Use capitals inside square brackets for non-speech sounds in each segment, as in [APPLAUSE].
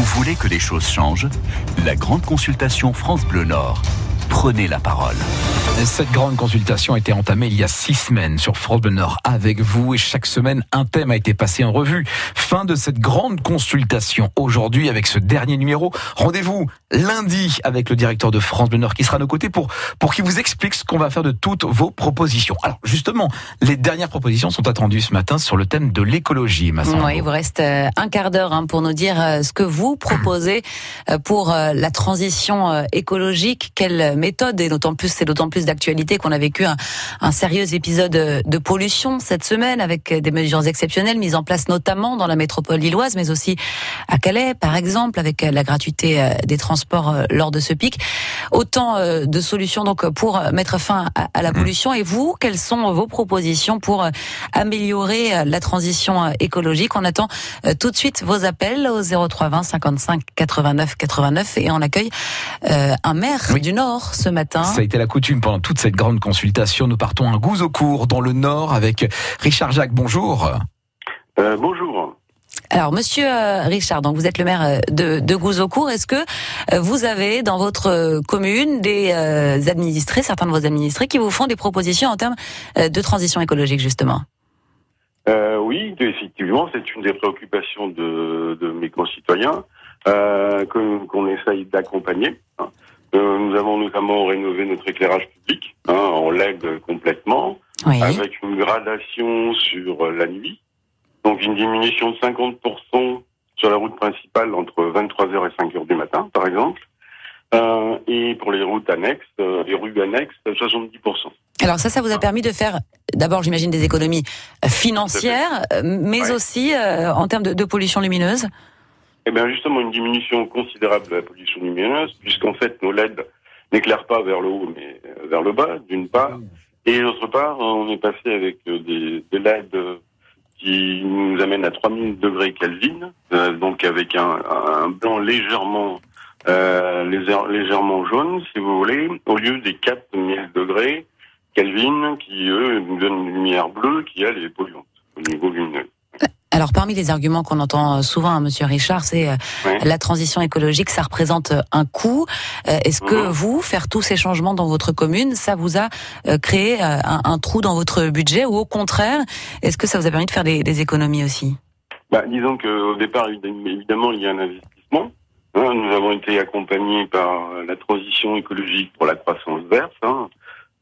Vous voulez que les choses changent? La grande consultation France Bleu Nord. Prenez la parole. Cette grande consultation a été entamée il y a six semaines sur France Bleu Nord avec vous et chaque semaine un thème a été passé en revue. Fin de cette grande consultation aujourd'hui avec ce dernier numéro. Rendez-vous lundi avec le directeur de France Bleu Nord qui sera à nos côtés pour, pour qu'il vous explique ce qu'on va faire de toutes vos propositions. Alors justement, les dernières propositions sont attendues ce matin sur le thème de l'écologie. Oui, il vous reste euh, un quart d'heure hein, pour nous dire euh, ce que vous proposez euh, pour la transition écologique. Quelle méthode et d'autant plus c'est d'autant plus d'actualité qu'on a vécu un, un, sérieux épisode de pollution cette semaine avec des mesures exceptionnelles mises en place notamment dans la métropole lilloise, mais aussi à Calais, par exemple, avec la gratuité des transports lors de ce pic. Autant de solutions donc pour mettre fin à, la pollution. Et vous, quelles sont vos propositions pour améliorer la transition écologique? On attend tout de suite vos appels au 0320 55 89 89 et on accueille un maire du Nord ce matin. Ça a été la coutume pendant toute cette grande consultation. Nous partons à Gouzeaucourt, dans le Nord, avec Richard Jacques. Bonjour. Euh, bonjour. Alors, Monsieur euh, Richard, donc vous êtes le maire euh, de, de Gouzeaucourt. Est-ce que vous avez dans votre commune des administrés, certains de vos administrés, qui vous font des propositions en termes de transition écologique, justement? Oui, effectivement, c'est une des préoccupations de, de mes concitoyens qu'on essaye d'accompagner. Hein. Euh, nous avons notamment rénové notre éclairage public hein, en LED complètement, avec une gradation sur la nuit, donc une diminution de 50% sur la route principale entre 23h et 5h du matin, par exemple. Euh, et pour les routes annexes, euh, les rues annexes, 70%. Alors ça, ça vous a permis de faire, d'abord, j'imagine, des économies financières, mais aussi en termes de, de pollution lumineuse? Eh justement, une diminution considérable de la pollution lumineuse, puisqu'en fait, nos LED n'éclairent pas vers le haut, mais euh, vers le bas, d'une part. Et d'autre part, on est passé avec euh, des, des LED qui nous amènent à 3000 degrés Kelvin, euh, donc avec un, un blanc légèrement euh, légèrement jaune, si vous voulez, au lieu des 4000 degrés Kelvin qui, eux, nous donnent une lumière bleue qui, elle, est polluante au niveau lumineux. Alors parmi les arguments qu'on entend euh, souvent, hein, Monsieur Richard, c'est euh, la transition écologique, ça représente euh, un coût. Est-ce que mhm. vous, faire tous ces changements dans votre commune, ça vous a créé un, trou dans votre budget ou au contraire, est-ce que ça vous a permis de faire des, économies aussi? Bah, Disons qu'au départ, évidemment, il y a un investissement. Hein. nous avons été accompagnés par la transition écologique pour la croissance verte. Hein.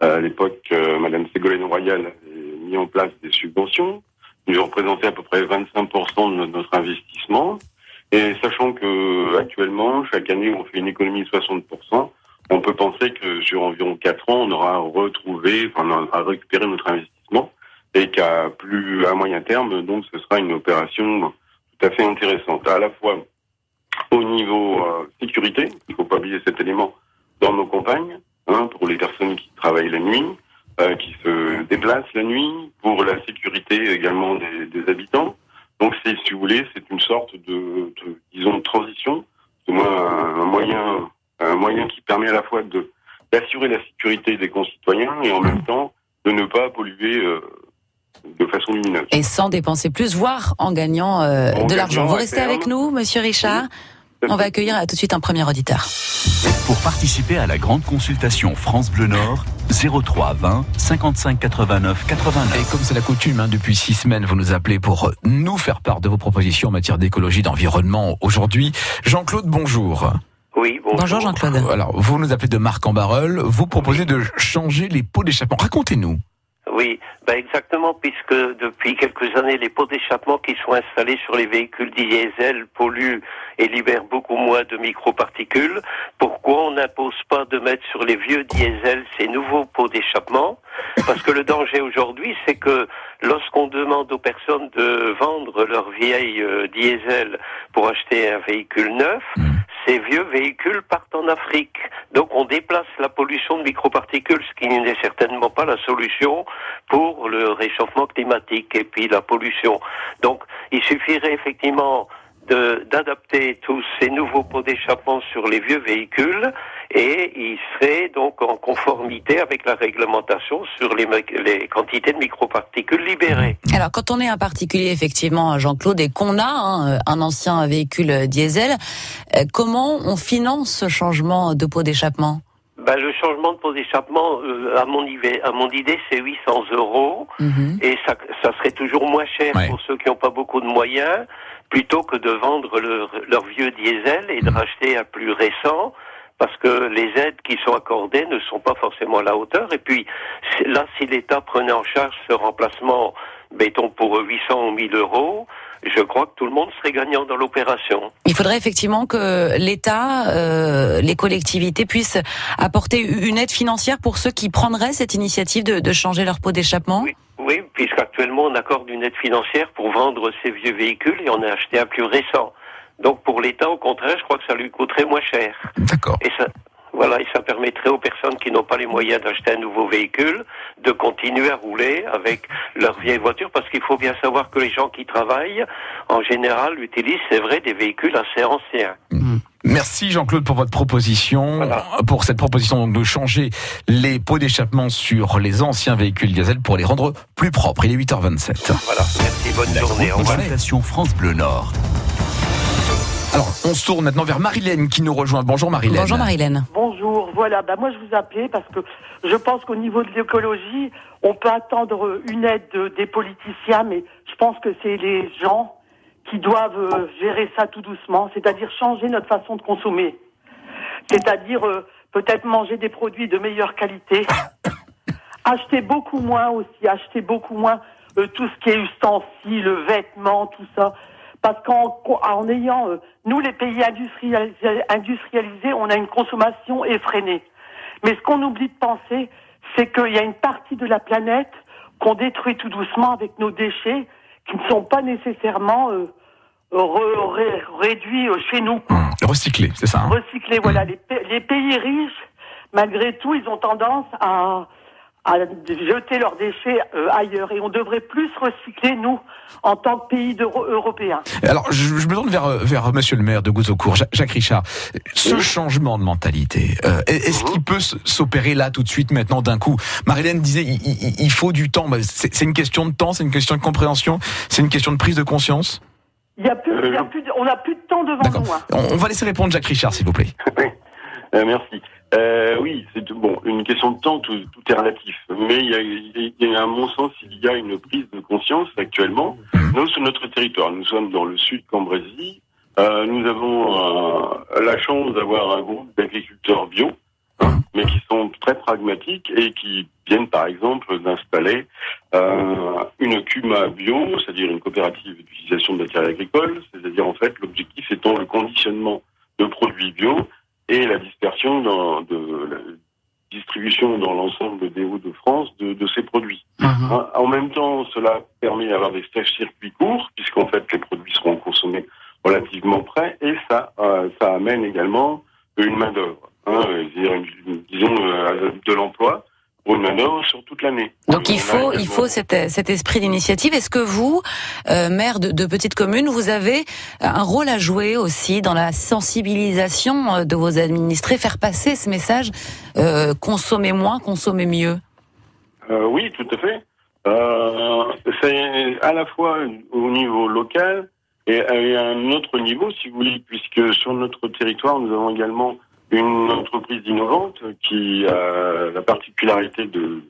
À l'époque, Madame Ségolène Royal a mis en place des subventions nous représentait à peu près 25% de notre investissement. Et sachant que actuellement, chaque année, on fait une économie de 60%, on peut penser que sur environ 4 ans, on aura retrouvé, enfin, on aura récupéré notre investissement et qu'à plus à moyen terme, donc, ce sera une opération tout à fait intéressante. À la fois au niveau euh, sécurité, il ne faut pas oublier cet élément dans nos campagnes, hein, pour les personnes qui travaillent la nuit, qui se déplacent la nuit, pour la sécurité également des, des habitants. Donc c'est, si vous voulez, c'est une sorte de, de disons, de transition, c'est un, un moyen, un moyen qui permet à la fois de d'assurer la sécurité des concitoyens et en même temps de ne pas polluer euh, de façon lumineuse. Et sans dépenser plus, voire en gagnant euh, de l'argent. Vous restez avec nous, Monsieur Richard. On va accueillir tout de suite un premier auditeur. Pour participer à la grande consultation France Bleu Nord, 03 20 55 89 89. Et comme c'est la coutume, hein, depuis six semaines, vous nous appelez pour nous faire part de vos propositions en matière d'écologie, d'environnement. Aujourd'hui, Jean-Claude, bonjour. Oui, bonjour. Bonjour Jean-Claude. Alors, vous nous appelez de Marc en Barreul. Vous proposez de changer les pots d'échappement. Racontez-nous. Oui, ben exactement, puisque depuis quelques années, les pots d'échappement qui sont installés sur les véhicules diesel polluent et libèrent beaucoup moins de microparticules. Pourquoi on n'impose pas de mettre sur les vieux diesels ces nouveaux pots d'échappement? Parce que le danger aujourd'hui, c'est que lorsqu'on demande aux personnes de vendre leur vieille euh, diesel pour acheter un véhicule neuf, mmh. ces vieux véhicules partent en Afrique. Donc on déplace la pollution de microparticules, ce qui n'est certainement pas la solution pour le réchauffement climatique et puis la pollution. Donc il suffirait effectivement d'adapter tous ces nouveaux pots d'échappement sur les vieux véhicules et il serait donc en conformité avec la réglementation sur les, les quantités de microparticules libérées. Alors quand on est un particulier effectivement Jean-Claude et qu'on a hein, un ancien véhicule diesel, euh, comment on finance ce changement de pot d'échappement? Ben, le changement de pot d'échappement, euh, à mon à mon idée, c'est 800 euros, mhm. et ça, ça serait toujours moins cher pour ceux qui n'ont pas beaucoup de moyens, plutôt que de vendre leur, leur vieux diesel et de mhm. racheter un plus récent parce que les aides qui sont accordées ne sont pas forcément à la hauteur. Et puis là, si l'État prenait en charge ce remplacement, mettons pour 800 ou 1000 euros, je crois que tout le monde serait gagnant dans l'opération. Il faudrait effectivement que l'État, euh, les collectivités puissent apporter une aide financière pour ceux qui prendraient cette initiative de, de changer leur pot d'échappement. Oui. Oui, puisqu'actuellement on accorde une aide financière pour vendre ces vieux véhicules et on a acheté un plus récent. Donc pour l'État, au contraire, je crois que ça lui coûterait moins cher. D'accord. Et ça, voilà, et ça permettrait aux personnes qui n'ont pas les moyens d'acheter un nouveau véhicule de continuer à rouler avec leur vieille voiture, parce qu'il faut bien savoir que les gens qui travaillent, en général, utilisent, c'est vrai, des véhicules assez anciens. Merci Jean-Claude pour votre proposition, pour cette proposition de changer les pots d'échappement sur les anciens véhicules diesel pour les rendre plus propres. Il est 8h27. Voilà, merci, bonne journée. France Bleu Nord. Alors, on se tourne maintenant vers Marilène qui nous rejoint. Bonjour Marilène. Bonjour Marilène. Bonjour, voilà. Bah, moi, je vous appelais parce que je pense qu'au niveau de l'écologie, on peut attendre une aide des politiciens, mais je pense que c'est les gens qui doivent euh, gérer ça tout doucement, c'est-à-dire changer notre façon de consommer. C'est-à-dire euh, peut-être manger des produits de meilleure qualité, [COUGHS] acheter beaucoup moins aussi, acheter beaucoup moins euh, tout ce qui est ustensiles, vêtements, tout ça. Parce qu'en en ayant, nous les pays industrialisés, on a une consommation effrénée. Mais ce qu'on oublie de penser, c'est qu'il y a une partie de la planète qu'on détruit tout doucement avec nos déchets qui ne sont pas nécessairement réduits euh, chez nous. Mmh. c'est ça hein Recyclés, voilà. Mmh. Les, les pays riches, malgré tout, ils ont tendance à à jeter leurs déchets euh, ailleurs. Et on devrait plus recycler, nous, en tant que pays européen. Alors, je, me tourne vers, vers monsieur le maire de Gouzeaucourt, Jacques Richard. Ce changement de mentalité, euh, est-ce qu'il peut s'opérer là, tout de suite, maintenant, d'un coup? Marilène disait, il, faut du temps. Bah, c'est une question de temps, c'est une question de compréhension, c'est une question de prise de conscience? il y a plus, il y a plus on n'a plus de temps devant nous. Hein. On, va laisser répondre Jacques Richard, s'il vous plaît. [LAUGHS] Oui, merci. Euh, oui, c'est bon, une question de temps, tout, tout est relatif. Mais il y, a, il y, a, à mon sens, il y a une prise de conscience actuellement. Mhm. Nous, sur notre territoire, nous sommes dans le sud Cambrésis. Euh, nous avons euh, la chance d'avoir un groupe d'agriculteurs bio. Mais qui sont très pragmatiques et qui viennent, par exemple, d'installer euh, une CUMA bio, c'est-à-dire une coopérative d'utilisation de matériel agricole. C'est-à-dire, en fait, l'objectif étant le conditionnement de produits bio et la dispersion dans, de la distribution dans l'ensemble des Hauts-de-France de, de, ces produits. Hein, en même temps, cela permet d'avoir des stages circuits courts, puisqu'en fait les produits seront consommés relativement près, et ça, euh, ça amène également une main d'œuvre, hein, disons euh, de l'emploi sur toute l'année. Donc il faut, il faut cet, cet esprit d'initiative. Est-ce que vous, euh, maire de, de, petite commune, vous avez un rôle à jouer aussi dans la sensibilisation euh, de vos administrés, faire passer ce message euh, consommer moins, consommer mieux? Euh, Oui, tout à fait. Euh, c'est à la fois au niveau local et à un autre niveau, si vous voulez, puisque sur notre territoire, nous avons également une entreprise innovante qui a la particularité de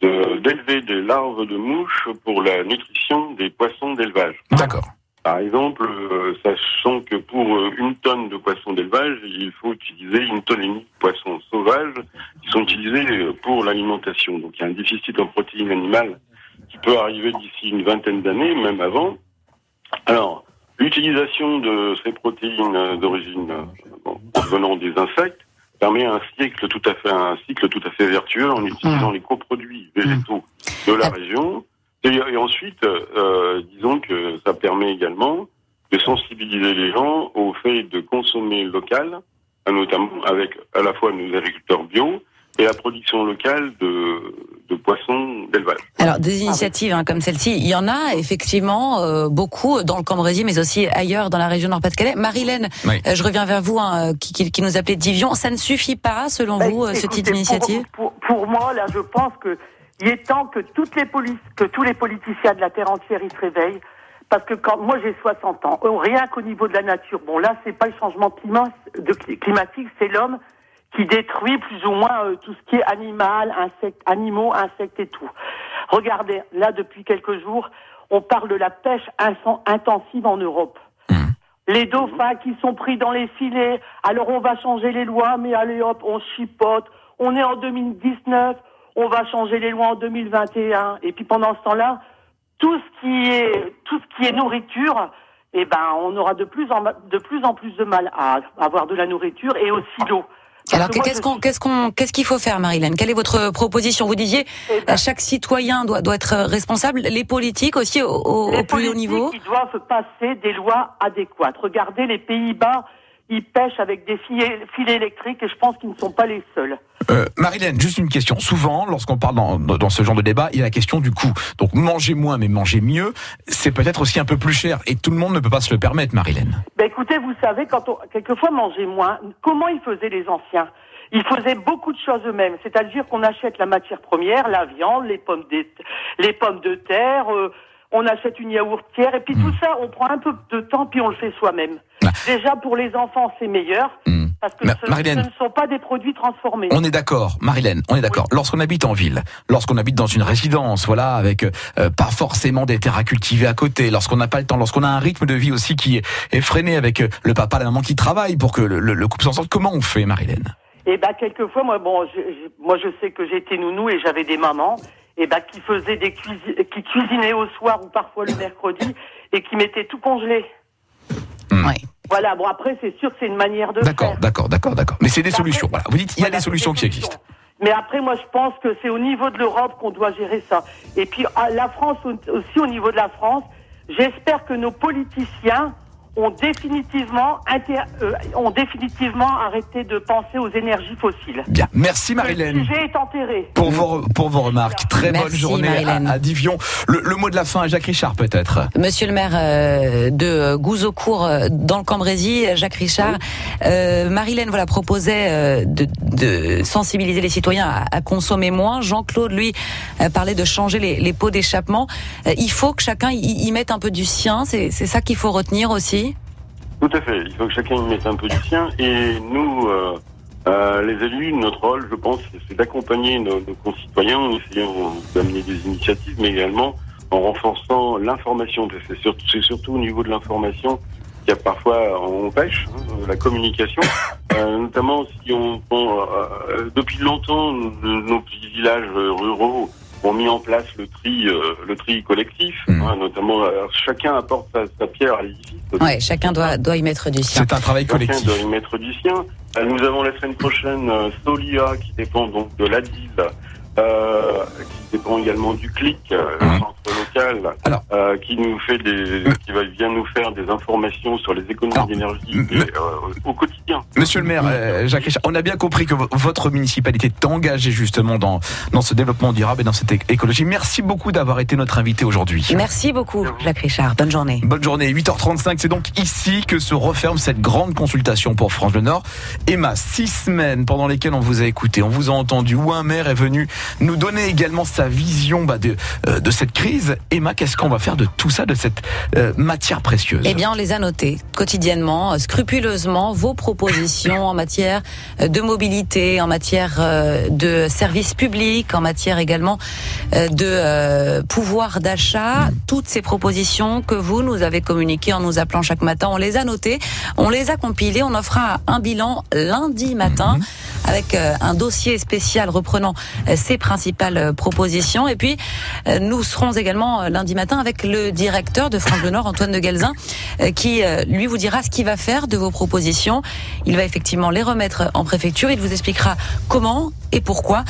d'élever des larves de mouches pour la nutrition des poissons d'élevage. D'accord. Par exemple, euh, sachant que pour euh, une tonne de poissons d'élevage, il faut utiliser une tonne et demie de poissons sauvages qui sont utilisés euh, pour l'alimentation. Donc il y a un déficit en protéines animales qui peut arriver d'ici une vingtaine d'années, même avant. Alors, L'utilisation de ces protéines d'origine venant des insectes permet un cycle tout à fait un cycle tout à fait vertueux en utilisant mmh. les coproduits végétaux de la région. Et, ensuite, euh, disons que ça permet également de sensibiliser les gens au fait de consommer local, notamment avec à la fois nos agriculteurs bio et la production locale de, de poissons d'élevage. Alors des initiatives hein, comme celle-ci, il y en a effectivement euh, beaucoup dans le Cambrésis, mais aussi ailleurs dans la région Nord-Pas-de-Calais. Marilène, Oui. euh, je reviens vers vous, hein, qui, qui, qui nous appelait Divion. Ça ne suffit pas, selon Ben, vous, euh, ce type d'initiative? pour, pour, pour moi, là, je pense que il est temps que toutes les polices, que tous les politiciens de la terre entière ils se réveillent. Parce que quand moi j'ai 60 ans, euh, rien qu'au niveau de la nature, bon là c'est pas le changement climat, de, cli- climatique, c'est l'homme qui détruit plus ou moins euh, tout ce qui est animal, insectes, animaux, insectes et tout. Regardez, là depuis quelques jours, on parle de la pêche intensive en Europe. Les dauphins qui sont pris dans les filets, alors on va changer les lois, mais allez hop, on chipote. On est en 2019, on va changer les lois en 2021. Et puis pendant ce temps-là, tout ce qui est tout ce qui est nourriture, eh ben on aura de plus en de plus en plus de mal à avoir de la nourriture et aussi l'eau. Alors qu'est-ce qu'on qu'est-ce qu'on qu'est-ce qu'il faut faire, Marilène? Quelle est votre proposition? Vous disiez ben, euh, chaque citoyen doit doit être responsable, les politiques aussi au, au- les au plus haut niveau? Ils doivent passer des lois adéquates. Regardez les Pays-Bas, ils pêchent avec des filets, filets électriques et je pense qu'ils ne sont pas les seuls. Euh, Marilène, juste une question. Souvent, lorsqu'on parle dans, dans ce genre de débat, il y a la question du coût. Donc manger moins mais manger mieux, c'est peut-être aussi un peu plus cher. Et tout le monde ne peut pas se le permettre, Marilène. Ben écoutez, vous savez, quand on quelquefois manger moins, comment ils faisaient les anciens? Ils faisaient beaucoup de choses eux-mêmes, c'est-à-dire qu'on achète la matière première, la viande, les pommes de, les pommes de terre, euh, on achète une yaourtière, et puis tout ça, on prend un peu de temps, puis on le fait soi-même. Ah. Déjà pour les enfants, c'est meilleur Hmm. parce que Ma- ce, Marilène. ce ne sont pas des produits transformés. On est d'accord, Marilène, on est d'accord. Lorsqu'on habite en ville, lorsqu'on habite dans une résidence, voilà, avec euh, pas forcément des terres à cultiver à côté, lorsqu'on n'a pas le temps, lorsqu'on a un rythme de vie aussi qui est, freiné avec euh, le papa, la maman qui travaillent pour que le, le, le couple s'en sorte, comment on fait, Marilène? Et ben quelquefois, moi, bon, je, je- moi je sais que j'étais nounou et j'avais des mamans, et ben qui faisaient des cuisi- qui cuisinaient au soir ou parfois le mercredi et qui mettaient tout congelé. Oui. Voilà. Bon après, c'est sûr que c'est une manière de D'accord, faire. d'accord, d'accord, d'accord. Mais c'est des Après- solutions. Voilà. Vous dites, il y a Voilà, des solutions qui solutions. existent. Mais après, moi, je pense que c'est au niveau de l'Europe qu'on doit gérer ça. Et puis, à la France au- aussi, au niveau de la France, j'espère que nos politiciens ont définitivement, inter- euh, ont définitivement arrêté de penser aux énergies fossiles. Bien, merci Le Marilène. sujet est enterré. Pour vos, pour vos remarques. Très bonne journée Marilène. à, à Divion. Le, le mot de la fin à Jacques Richard, peut-être. Monsieur le maire euh, de Gouzeaucourt euh, dans le Cambrésis, Jacques Richard, euh, Marilène voilà proposait euh, de, de sensibiliser les citoyens à, à consommer moins. Jean-Claude lui euh, parlait de changer les, les pots d'échappement. Euh, il faut que chacun y, y mette un peu du sien. C'est c'est ça qu'il faut retenir aussi. Tout à fait. Il faut que chacun y mette un peu du sien. Et nous, euh, euh, les élus, notre rôle, je pense, c'est d'accompagner nos, nos concitoyens en essayant d'amener des initiatives, mais également en renforçant l'information. C'est surtout, c'est surtout au niveau de l'information qu'il y a parfois, on pêche, hein, la communication, [LAUGHS] euh, notamment si on, on, euh, depuis longtemps, nos, nos petits villages euh, ruraux ont mis en place le tri, euh, le tri collectif, Mhm. hein, notamment euh, chacun apporte sa, sa pierre à l'édifice. Ouais, chacun doit doit y mettre du sien. C'est un travail Chacun collectif. doit y mettre du sien. Euh, Nous avons la semaine prochaine Solia qui dépend donc de l'ADIL, euh, qui dépend également du CLIC, euh, le Mhm. centre local, Alors. euh, qui nous fait des, qui va vient nous faire des informations sur les économies d'énergie euh, au quotidien. Monsieur le maire, euh, Jacques Richard, on a bien compris que vo- votre municipalité est engagée justement dans, dans ce développement durable et dans cette écologie. Merci beaucoup d'avoir été notre invité aujourd'hui. Merci beaucoup, Jacques Richard. Bonne journée. Bonne journée, 8h35, c'est donc ici que se referme cette grande consultation pour France Le Nord. Emma, six semaines pendant lesquelles on vous a écouté, on vous a entendu, où un maire est venu nous donner également sa vision bah, de, euh, de cette crise. Emma, qu'est-ce qu'on va faire de tout ça, de cette euh, matière précieuse? Eh bien, on les a notés quotidiennement, euh, scrupuleusement, vos propositions en matière de mobilité, en matière euh, de services publics, en matière également de pouvoir d'achat. Toutes ces propositions que vous nous avez communiquées en nous appelant chaque matin, on les a notées, on les a compilées, on en fera un bilan lundi matin avec euh, un dossier spécial reprenant euh, ces principales euh, propositions. Et puis, nous serons également lundi matin avec le directeur de France Bleu Nord, Antoine de Galzin, qui lui vous dira ce qu'il va faire de vos propositions. Il va effectivement les remettre en préfecture. Il vous expliquera comment et pourquoi,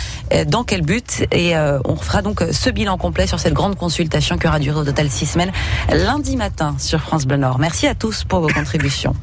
dans quel but. Et on fera donc ce bilan complet sur cette grande consultation qui aura duré au total six semaines lundi matin sur France Bleu Nord. Merci à tous pour vos contributions.